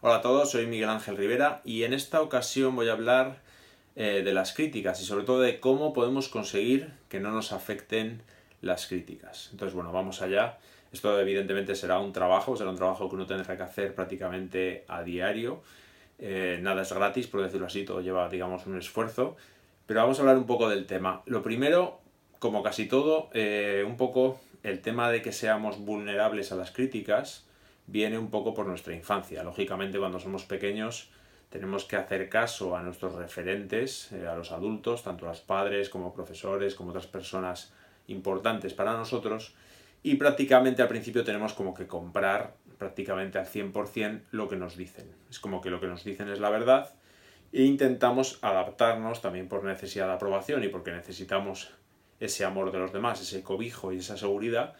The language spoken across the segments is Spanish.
Hola a todos, soy Miguel Ángel Rivera y en esta ocasión voy a hablar eh, de las críticas y sobre todo de cómo podemos conseguir que no nos afecten las críticas. Entonces, bueno, vamos allá. Esto evidentemente será un trabajo, será un trabajo que uno tendrá que hacer prácticamente a diario. Eh, nada es gratis, por decirlo así, todo lleva, digamos, un esfuerzo. Pero vamos a hablar un poco del tema. Lo primero, como casi todo, eh, un poco el tema de que seamos vulnerables a las críticas viene un poco por nuestra infancia. Lógicamente, cuando somos pequeños, tenemos que hacer caso a nuestros referentes, eh, a los adultos, tanto a los padres como profesores, como otras personas importantes para nosotros, y prácticamente al principio tenemos como que comprar prácticamente al 100% lo que nos dicen. Es como que lo que nos dicen es la verdad e intentamos adaptarnos también por necesidad de aprobación y porque necesitamos ese amor de los demás, ese cobijo y esa seguridad,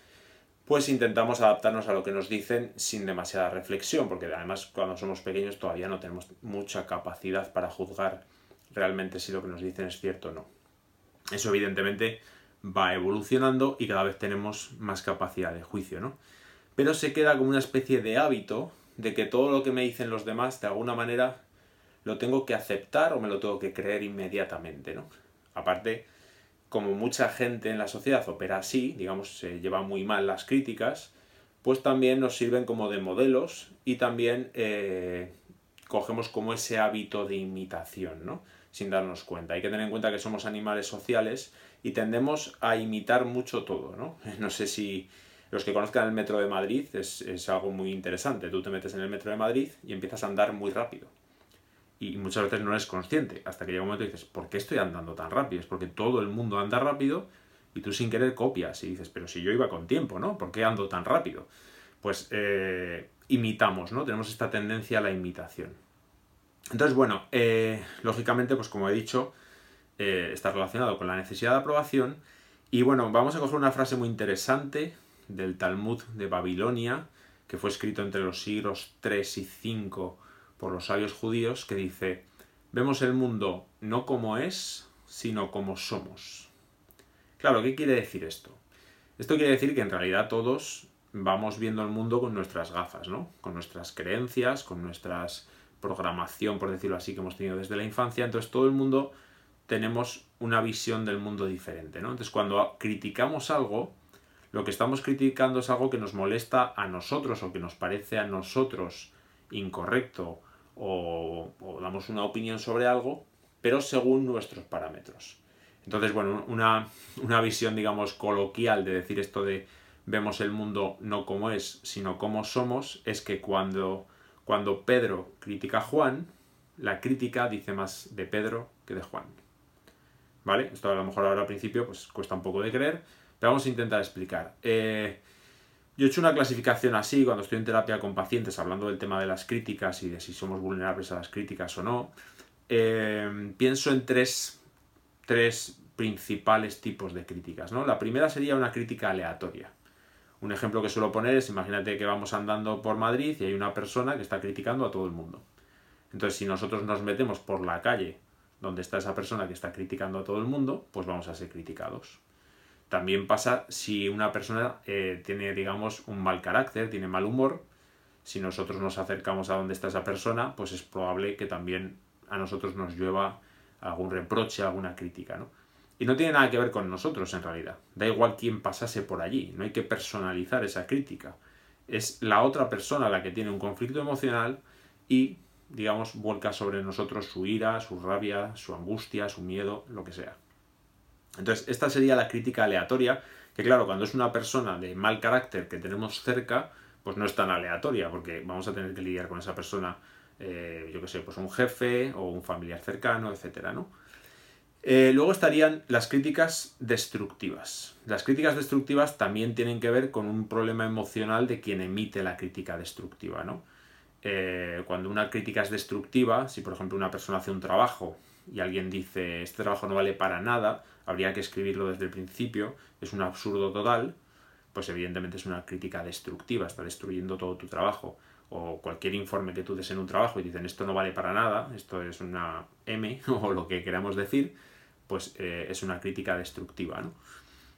pues intentamos adaptarnos a lo que nos dicen sin demasiada reflexión, porque además cuando somos pequeños todavía no tenemos mucha capacidad para juzgar realmente si lo que nos dicen es cierto o no. Eso evidentemente va evolucionando y cada vez tenemos más capacidad de juicio, ¿no? Pero se queda como una especie de hábito de que todo lo que me dicen los demás de alguna manera lo tengo que aceptar o me lo tengo que creer inmediatamente, ¿no? Aparte, como mucha gente en la sociedad opera así, digamos, se llevan muy mal las críticas, pues también nos sirven como de modelos y también eh, cogemos como ese hábito de imitación, ¿no? Sin darnos cuenta. Hay que tener en cuenta que somos animales sociales y tendemos a imitar mucho todo, ¿no? No sé si los que conozcan el metro de Madrid es, es algo muy interesante. Tú te metes en el metro de Madrid y empiezas a andar muy rápido y muchas veces no eres consciente hasta que llega un momento y dices, ¿por qué estoy andando tan rápido? Es porque todo el mundo anda rápido y tú sin querer copias y dices, pero si yo iba con tiempo, ¿no? ¿Por qué ando tan rápido? Pues eh, imitamos, ¿no? Tenemos esta tendencia a la imitación. Entonces, bueno, eh, lógicamente, pues como he dicho, eh, está relacionado con la necesidad de aprobación. Y bueno, vamos a coger una frase muy interesante del Talmud de Babilonia, que fue escrito entre los siglos 3 y 5 por los sabios judíos que dice, vemos el mundo no como es, sino como somos. Claro, ¿qué quiere decir esto? Esto quiere decir que en realidad todos vamos viendo el mundo con nuestras gafas, ¿no? Con nuestras creencias, con nuestras programación, por decirlo así, que hemos tenido desde la infancia. Entonces todo el mundo tenemos una visión del mundo diferente, ¿no? Entonces cuando criticamos algo, lo que estamos criticando es algo que nos molesta a nosotros o que nos parece a nosotros incorrecto o, damos una opinión sobre algo, pero según nuestros parámetros. Entonces, bueno, una, visión, digamos, coloquial de decir esto de vemos el mundo no como es, sino como somos, es que cuando, cuando Pedro critica a Juan, la crítica dice más de Pedro que de Juan. ¿Vale? Esto a lo mejor ahora al principio pues cuesta un poco de creer, pero vamos a intentar explicar. Eh, yo he hecho una clasificación así cuando estoy en terapia con pacientes hablando del tema de las críticas y de si somos vulnerables a las críticas o no. Eh, pienso en tres, principales tipos de críticas. ¿no? La primera sería una crítica aleatoria. Un ejemplo que suelo poner es, imagínate que vamos andando por Madrid y hay una persona que está criticando a todo el mundo. Entonces, si nosotros nos metemos por la calle donde está esa persona que está criticando a todo el mundo, pues vamos a ser criticados. También pasa si una persona eh, tiene, digamos, un mal carácter, tiene mal humor. Si nosotros nos acercamos a donde está esa persona, pues es probable que también a nosotros nos llueva algún reproche, alguna crítica, ¿no? Y no tiene nada que ver con nosotros en realidad. Da igual quién pasase por allí, no hay que personalizar esa crítica. Es la otra persona la que tiene un conflicto emocional y, digamos, vuelca sobre nosotros su ira, su rabia, su angustia, su miedo, lo que sea. Entonces, esta sería la crítica aleatoria, que claro, cuando es una persona de mal carácter que tenemos cerca, pues no es tan aleatoria, porque vamos a tener que lidiar con esa persona, eh, yo qué sé, pues un jefe o un familiar cercano, etcétera, ¿no? Eh, luego estarían las críticas destructivas. Las críticas destructivas también tienen que ver con un problema emocional de quien emite la crítica destructiva, ¿no? Eh, cuando una crítica es destructiva, si por ejemplo una persona hace un trabajo y alguien dice este trabajo no vale para nada, habría que escribirlo desde el principio, es un absurdo total, pues evidentemente es una crítica destructiva, está destruyendo todo tu trabajo. O cualquier informe que tú des en un trabajo y dicen esto no vale para nada, esto es una M o lo que queramos decir, pues eh, es una crítica destructiva. ¿no?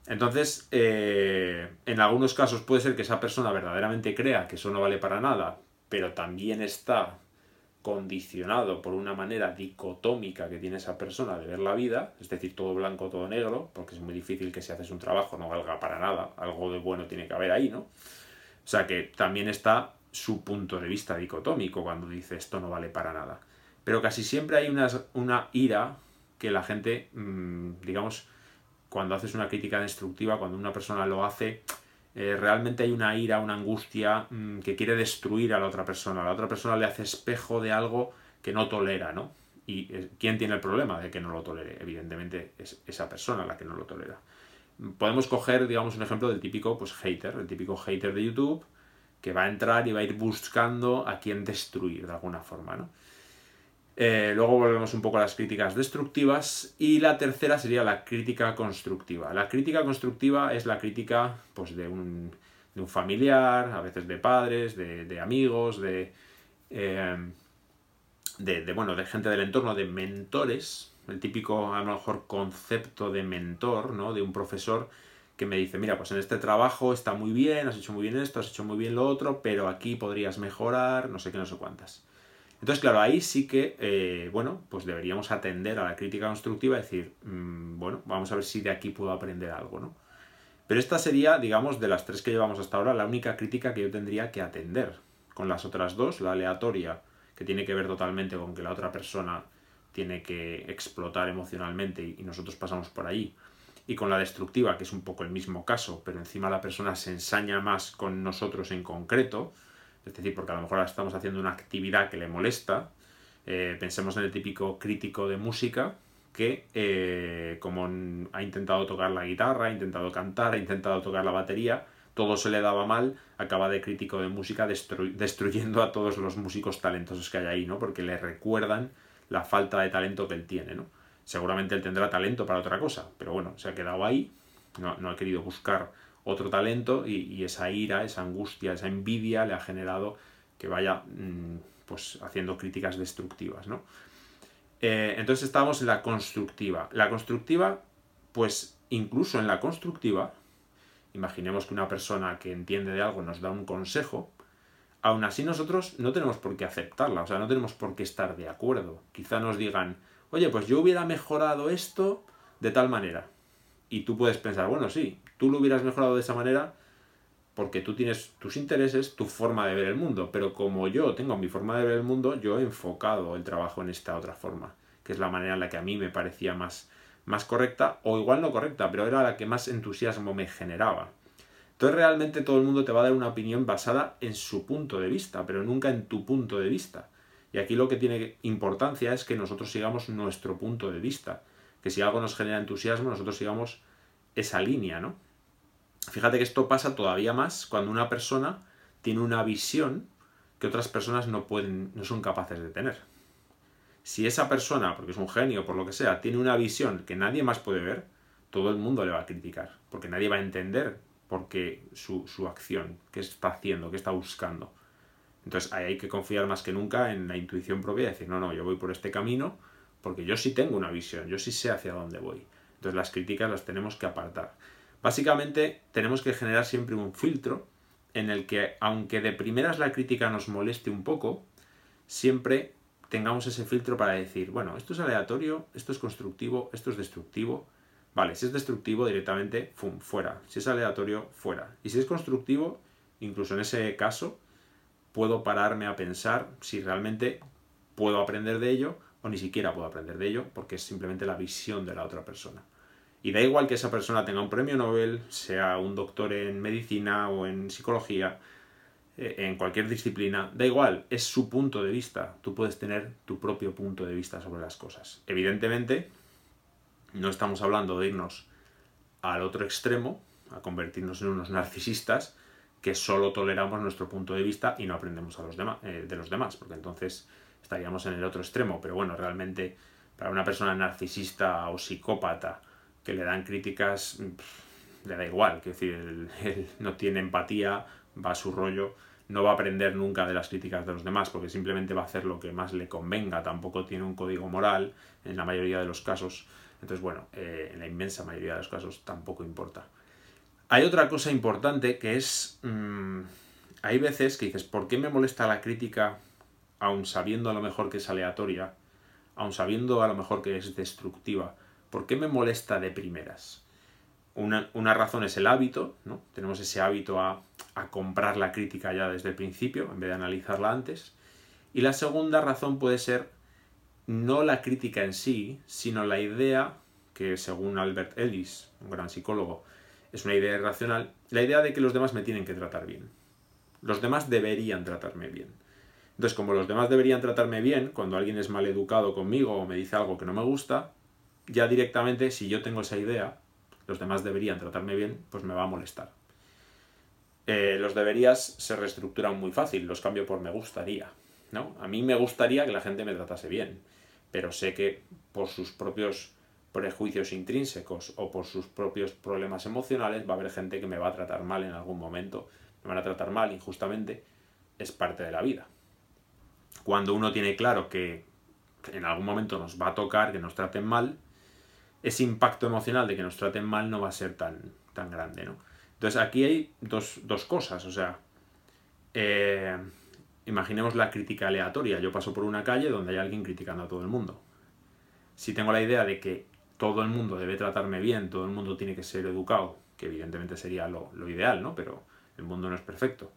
Entonces, eh, en algunos casos puede ser que esa persona verdaderamente crea que eso no vale para nada, pero también está condicionado por una manera dicotómica que tiene esa persona de ver la vida, es decir, todo blanco, todo negro, porque es muy difícil que si haces un trabajo no valga para nada, algo de bueno tiene que haber ahí, ¿no? O sea que también está su punto de vista dicotómico cuando dice esto no vale para nada. Pero casi siempre hay una, una ira que la gente, mm, digamos, cuando haces una crítica destructiva, cuando una persona lo hace, eh, realmente hay una ira, una angustia mm, que quiere destruir a la otra persona. la otra persona le hace espejo de algo que no tolera, ¿no? ¿Y eh, quién tiene el problema de que no lo tolere? Evidentemente es esa persona la que no lo tolera. Podemos coger, digamos, un ejemplo del típico pues, hater, el típico hater de YouTube, que va a entrar y va a ir buscando a quién destruir de alguna forma, ¿no? Eh, luego volvemos un poco a las críticas destructivas y la tercera sería la crítica constructiva. La crítica constructiva es la crítica pues, de, un, familiar, a veces de padres, de, amigos, de, eh, de, de, bueno, de gente del entorno, de mentores, el típico a lo mejor concepto de mentor, ¿no? de un profesor que me dice, mira, pues en este trabajo está muy bien, has hecho muy bien esto, has hecho muy bien lo otro, pero aquí podrías mejorar, no sé qué, no sé cuántas. Entonces, claro, ahí sí que, eh, bueno, pues deberíamos atender a la crítica constructiva y decir, mm, bueno, vamos a ver si de aquí puedo aprender algo, ¿no? Pero esta sería, digamos, de las tres que llevamos hasta ahora, la única crítica que yo tendría que atender. Con las otras dos, la aleatoria, que tiene que ver totalmente con que la otra persona tiene que explotar emocionalmente y nosotros pasamos por ahí. Y con la destructiva, que es un poco el mismo caso, pero encima la persona se ensaña más con nosotros en concreto, es decir, porque a lo mejor estamos haciendo una actividad que le molesta. Eh, pensemos en el típico crítico de música que, eh, como ha intentado tocar la guitarra, ha intentado cantar, ha intentado tocar la batería, todo se le daba mal, acaba de crítico de música destruyendo a todos los músicos talentosos que hay ahí, ¿no? Porque le recuerdan la falta de talento que él tiene, ¿no? Seguramente él tendrá talento para otra cosa, pero bueno, se ha quedado ahí, no, no ha querido buscar otro talento y, esa ira, esa angustia, esa envidia le ha generado que vaya mm, pues haciendo críticas destructivas, ¿no? Eh, entonces estamos en la constructiva. La constructiva, pues incluso en la constructiva, imaginemos que una persona que entiende de algo nos da un consejo, aún así nosotros no tenemos por qué aceptarla, o sea, no tenemos por qué estar de acuerdo. Quizá nos digan, oye, pues yo hubiera mejorado esto de tal manera. Y tú puedes pensar, bueno, sí, tú lo hubieras mejorado de esa manera porque tú tienes tus intereses, tu forma de ver el mundo, pero como yo tengo mi forma de ver el mundo, yo he enfocado el trabajo en esta otra forma, que es la manera en la que a mí me parecía más, más correcta, o igual no correcta, pero era la que más entusiasmo me generaba. Entonces realmente todo el mundo te va a dar una opinión basada en su punto de vista, pero nunca en tu punto de vista. Y aquí lo que tiene importancia es que nosotros sigamos nuestro punto de vista que si algo nos genera entusiasmo, nosotros sigamos esa línea, ¿no? Fíjate que esto pasa todavía más cuando una persona tiene una visión que otras personas no pueden, no son capaces de tener. Si esa persona, porque es un genio, por lo que sea, tiene una visión que nadie más puede ver, todo el mundo le va a criticar, porque nadie va a entender por qué su, su acción, qué está haciendo, qué está buscando. Entonces ahí hay que confiar más que nunca en la intuición propia y decir, no, no, yo voy por este camino, porque yo sí tengo una visión, yo sí sé hacia dónde voy. Entonces las críticas las tenemos que apartar. Básicamente tenemos que generar siempre un filtro en el que, aunque de primeras la crítica nos moleste un poco, siempre tengamos ese filtro para decir, bueno, esto es aleatorio, esto es constructivo, esto es destructivo. Vale, si es destructivo directamente, ¡fum!, fuera. Si es aleatorio, fuera. Y si es constructivo, incluso en ese caso, puedo pararme a pensar si realmente puedo aprender de ello o ni siquiera puedo aprender de ello porque es simplemente la visión de la otra persona. Y da igual que esa persona tenga un premio Nobel, sea un doctor en medicina o en psicología, eh, en cualquier disciplina, da igual, es su punto de vista. Tú puedes tener tu propio punto de vista sobre las cosas. Evidentemente, no estamos hablando de irnos al otro extremo, a convertirnos en unos narcisistas que solo toleramos nuestro punto de vista y no aprendemos a los eh, de los demás, porque entonces estaríamos en el otro extremo, pero bueno, realmente para una persona narcisista o psicópata que le dan críticas, le da igual, que decir, él, no tiene empatía, va a su rollo, no va a aprender nunca de las críticas de los demás porque simplemente va a hacer lo que más le convenga, tampoco tiene un código moral en la mayoría de los casos, entonces bueno, eh, en la inmensa mayoría de los casos tampoco importa. Hay otra cosa importante que es, mm, hay veces que dices, ¿por qué me molesta la crítica aun sabiendo a lo mejor que es aleatoria, aun sabiendo a lo mejor que es destructiva, ¿por qué me molesta de primeras? Una, razón es el hábito, ¿no? Tenemos ese hábito a, a comprar la crítica ya desde el principio, en vez de analizarla antes. Y la segunda razón puede ser no la crítica en sí, sino la idea, que según Albert Ellis, un gran psicólogo, es una idea irracional, la idea de que los demás me tienen que tratar bien. Los demás deberían tratarme bien. Entonces, como los demás deberían tratarme bien, cuando alguien es mal educado conmigo o me dice algo que no me gusta, ya directamente, si yo tengo esa idea, los demás deberían tratarme bien, pues me va a molestar. Eh, los deberías se reestructuran muy fácil, los cambio por me gustaría. ¿no? A mí me gustaría que la gente me tratase bien, pero sé que por sus propios prejuicios intrínsecos o por sus propios problemas emocionales va a haber gente que me va a tratar mal en algún momento, me van a tratar mal injustamente, es parte de la vida. Cuando uno tiene claro que en algún momento nos va a tocar que nos traten mal, ese impacto emocional de que nos traten mal no va a ser tan, tan grande, ¿no? Entonces aquí hay dos, cosas, o sea, eh, imaginemos la crítica aleatoria. Yo paso por una calle donde hay alguien criticando a todo el mundo. Si tengo la idea de que todo el mundo debe tratarme bien, todo el mundo tiene que ser educado, que evidentemente sería lo, ideal, ¿no? Pero el mundo no es perfecto.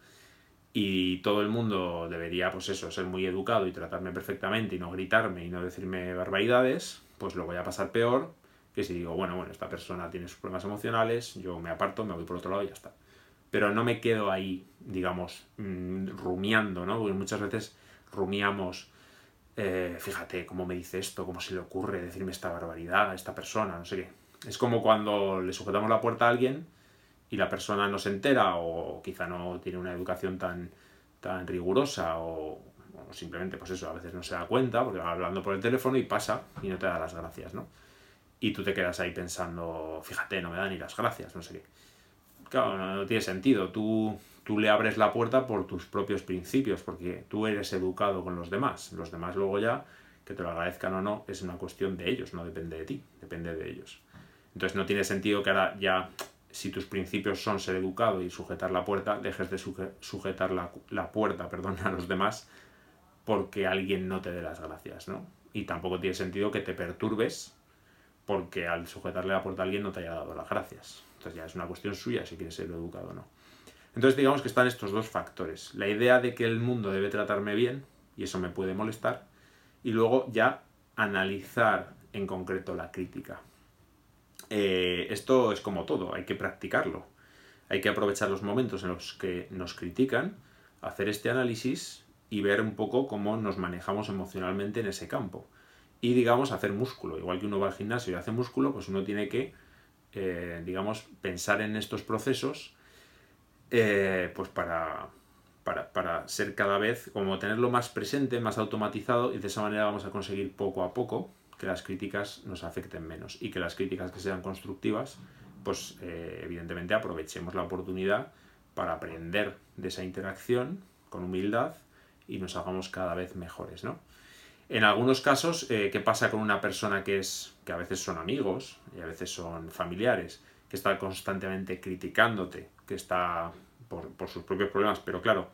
Y todo el mundo debería, pues eso, ser muy educado y tratarme perfectamente y no gritarme y no decirme barbaridades, pues lo voy a pasar peor que si digo, bueno, bueno, esta persona tiene sus problemas emocionales, yo me aparto, me voy por otro lado y ya está. Pero no me quedo ahí, digamos, mm, rumiando, ¿no? Porque muchas veces rumiamos, eh, fíjate cómo me dice esto, cómo se le ocurre decirme esta barbaridad a esta persona, no sé qué. Es como cuando le sujetamos la puerta a alguien y la persona no se entera o quizá no tiene una educación tan, tan rigurosa o, simplemente, pues eso, a veces no se da cuenta porque va hablando por el teléfono y pasa y no te da las gracias, ¿no? y tú te quedas ahí pensando, fíjate, no me da ni las gracias, no sé qué. Claro, no, tiene sentido. Tú, tú le abres la puerta por tus propios principios, porque tú eres educado con los demás. Los demás luego ya, que te lo agradezcan o no, es una cuestión de ellos, no depende de ti, depende de ellos. Entonces no tiene sentido que ahora ya, si tus principios son ser educado y sujetar la puerta, dejes de sujetar la, puerta perdón, a los demás porque alguien no te dé las gracias, ¿no? Y tampoco tiene sentido que te perturbes porque al sujetarle la puerta a alguien no te haya dado las gracias. Entonces ya es una cuestión suya si quieres ser educado o no. Entonces digamos que están estos dos factores. La idea de que el mundo debe tratarme bien, y eso me puede molestar, y luego ya analizar en concreto la crítica. Eh, esto es como todo, hay que practicarlo. Hay que aprovechar los momentos en los que nos critican, hacer este análisis y ver un poco cómo nos manejamos emocionalmente en ese campo y digamos hacer músculo. Igual que uno va al gimnasio y hace músculo, pues uno tiene que, eh, digamos, pensar en estos procesos eh, pues para, para, ser cada vez, como tenerlo más presente, más automatizado y de esa manera vamos a conseguir poco a poco que las críticas nos afecten menos y que las críticas que sean constructivas, pues eh, evidentemente aprovechemos la oportunidad para aprender de esa interacción con humildad y nos hagamos cada vez mejores, ¿no? En algunos casos, eh, ¿qué pasa con una persona que es que a veces son amigos y a veces son familiares, que está constantemente criticándote, que está por, por sus propios problemas? Pero claro,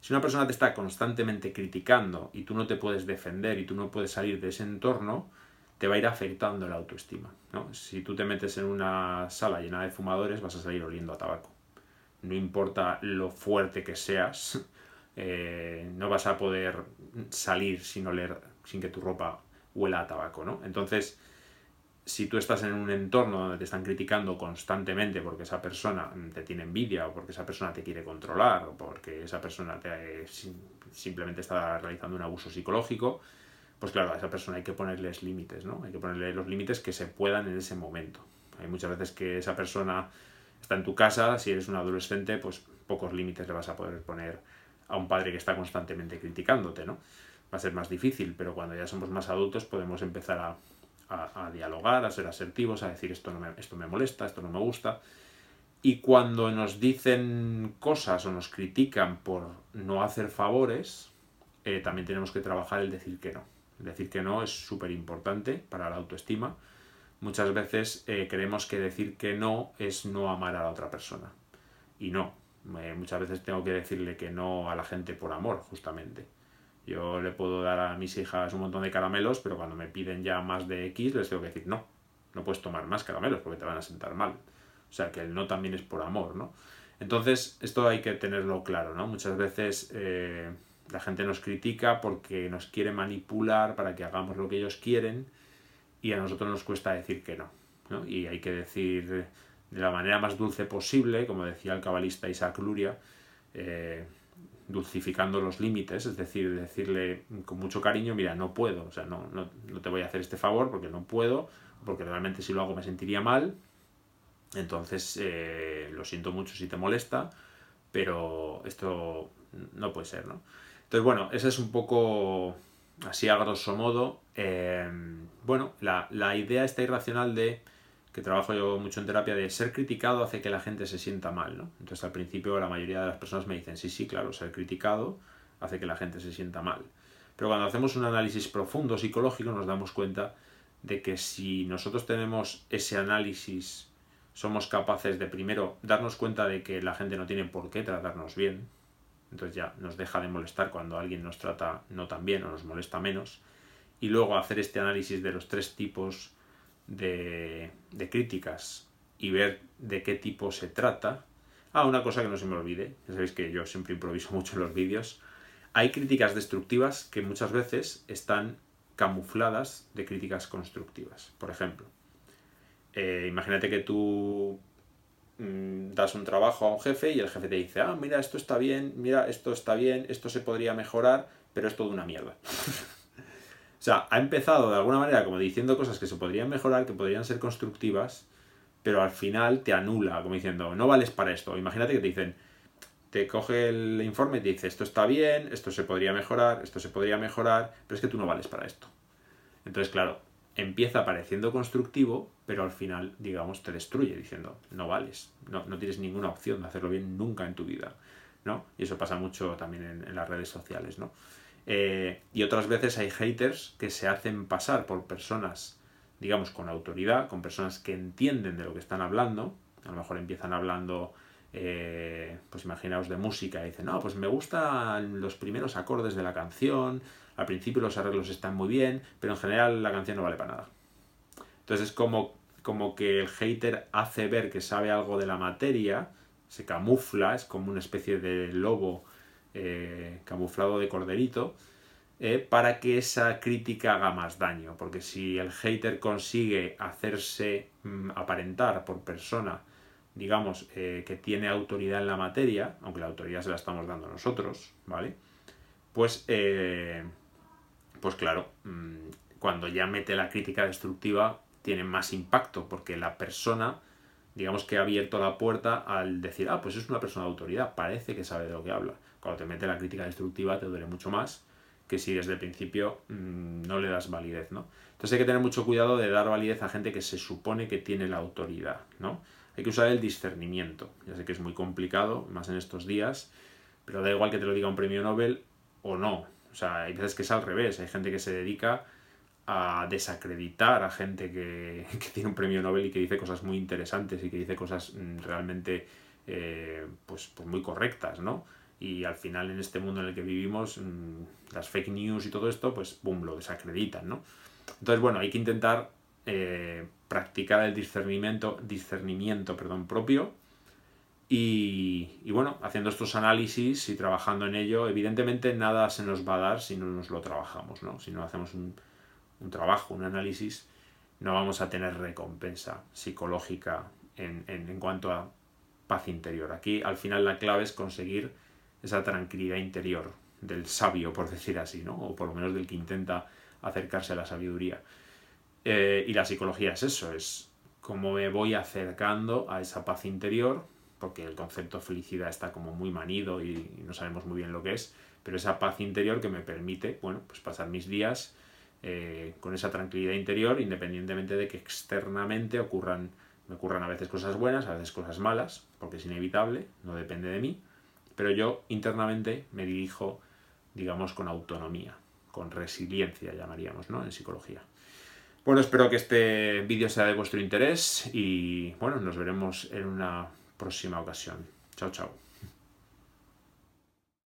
si una persona te está constantemente criticando y tú no te puedes defender y tú no puedes salir de ese entorno, te va a ir afectando la autoestima. ¿no? Si tú te metes en una sala llena de fumadores, vas a salir oliendo a tabaco. No importa lo fuerte que seas, eh, no vas a poder salir sin oler, sin que tu ropa huela a tabaco, ¿no? Entonces, si tú estás en un entorno donde te están criticando constantemente porque esa persona te tiene envidia o porque esa persona te quiere controlar o porque esa persona te, simplemente está realizando un abuso psicológico, pues claro, a esa persona hay que ponerles límites, ¿no? Hay que ponerle los límites que se puedan en ese momento. Hay muchas veces que esa persona está en tu casa, si eres un adolescente, pues pocos límites le vas a poder poner a un padre que está constantemente criticándote, ¿no? Va a ser más difícil, pero cuando ya somos más adultos podemos empezar a, dialogar, a ser asertivos, a decir esto, no me, esto me molesta, esto no me gusta. Y cuando nos dicen cosas o nos critican por no hacer favores, eh, también tenemos que trabajar el decir que no. El decir que no es súper importante para la autoestima. Muchas veces eh, creemos que decir que no es no amar a la otra persona. Y no, muchas veces tengo que decirle que no a la gente por amor, justamente. Yo le puedo dar a mis hijas un montón de caramelos, pero cuando me piden ya más de X, les tengo que decir, no, no puedes tomar más caramelos porque te van a sentar mal. O sea, que el no también es por amor, ¿no? Entonces, esto hay que tenerlo claro, ¿no? Muchas veces eh, la gente nos critica porque nos quiere manipular para que hagamos lo que ellos quieren y a nosotros nos cuesta decir que no, ¿no? Y hay que decir de la manera más dulce posible, como decía el cabalista Isaac Luria, eh, dulcificando los límites, es decir, decirle con mucho cariño, mira, no puedo, o sea, no, no, no, te voy a hacer este favor porque no puedo, porque realmente si lo hago me sentiría mal, entonces eh, lo siento mucho si te molesta, pero esto no puede ser, ¿no? Entonces, bueno, esa es un poco, así a grosso modo, eh, bueno, la, la idea está irracional de que trabajo yo mucho en terapia, de ser criticado hace que la gente se sienta mal, ¿no? Entonces al principio la mayoría de las personas me dicen, sí, sí, claro, ser criticado hace que la gente se sienta mal. Pero cuando hacemos un análisis profundo psicológico nos damos cuenta de que si nosotros tenemos ese análisis, somos capaces de primero darnos cuenta de que la gente no tiene por qué tratarnos bien, entonces ya nos deja de molestar cuando alguien nos trata no tan bien o nos molesta menos, y luego hacer este análisis de los tres tipos de, críticas y ver de qué tipo se trata. Ah, una cosa que no se me olvide, ya sabéis que yo siempre improviso mucho en los vídeos. Hay críticas destructivas que muchas veces están camufladas de críticas constructivas. Por ejemplo, eh, imagínate que tú mm, das un trabajo a un jefe y el jefe te dice, ah, mira, esto está bien, mira, esto está bien, esto se podría mejorar, pero es todo una mierda. Sea, ha empezado de alguna manera como diciendo cosas que se podrían mejorar, que podrían ser constructivas, pero al final te anula, como diciendo, no vales para esto. Imagínate que te dicen, te coge el informe y te dice, esto está bien, esto se podría mejorar, esto se podría mejorar, pero es que tú no vales para esto. Entonces, claro, empieza pareciendo constructivo, pero al final, digamos, te destruye diciendo, no vales, no, tienes ninguna opción de hacerlo bien nunca en tu vida, ¿no? Y eso pasa mucho también en, en las redes sociales, ¿no? Eh, y otras veces hay haters que se hacen pasar por personas, digamos, con autoridad, con personas que entienden de lo que están hablando. A lo mejor empiezan hablando, eh, pues imaginaos de música y dicen, no, pues me gustan los primeros acordes de la canción, al principio los arreglos están muy bien, pero en general la canción no vale para nada. Entonces es como, como que el hater hace ver que sabe algo de la materia, se camufla, es como una especie de lobo eh, camuflado de corderito, eh, para que esa crítica haga más daño. Porque si el hater consigue hacerse mm, aparentar por persona, digamos, eh, que tiene autoridad en la materia, aunque la autoridad se la estamos dando nosotros, ¿vale? Pues, pues claro, mm, cuando ya mete la crítica destructiva, tiene más impacto, porque la persona digamos que ha abierto la puerta al decir, ah, pues es una persona de autoridad, parece que sabe de lo que habla. Cuando te mete la crítica destructiva te duele mucho más que si desde el principio mmm, no le das validez, ¿no? Entonces hay que tener mucho cuidado de dar validez a gente que se supone que tiene la autoridad, ¿no? Hay que usar el discernimiento. Ya sé que es muy complicado, más en estos días, pero da igual que te lo diga un premio Nobel o no. O sea, hay veces que es al revés. Hay gente que se dedica a desacreditar a gente que, tiene un premio Nobel y que dice cosas muy interesantes y que dice cosas mm, realmente eh, pues, pues, muy correctas, ¿no? Y al final en este mundo en el que vivimos, mm, las fake news y todo esto, pues boom, lo desacreditan, ¿no? Entonces, bueno, hay que intentar eh, practicar el discernimiento, discernimiento perdón, propio y, bueno, haciendo estos análisis y trabajando en ello, evidentemente nada se nos va a dar si no nos lo trabajamos, ¿no? Si no hacemos un, un trabajo, un análisis, no vamos a tener recompensa psicológica en, en, cuanto a paz interior. Aquí al final la clave es conseguir esa tranquilidad interior del sabio, por decir así, ¿no? o por lo menos del que intenta acercarse a la sabiduría. Eh, y la psicología es eso, es cómo me voy acercando a esa paz interior, porque el concepto felicidad está como muy manido y no sabemos muy bien lo que es, pero esa paz interior que me permite, bueno, pues pasar mis días eh, con esa tranquilidad interior, independientemente de que externamente ocurran, me ocurran a veces cosas buenas, a veces cosas malas, porque es inevitable, no depende de mí, pero yo internamente me dirijo, digamos, con autonomía, con resiliencia, llamaríamos, ¿no? En psicología. Bueno, espero que este vídeo sea de vuestro interés y bueno, nos veremos en una próxima ocasión. Chao, chao.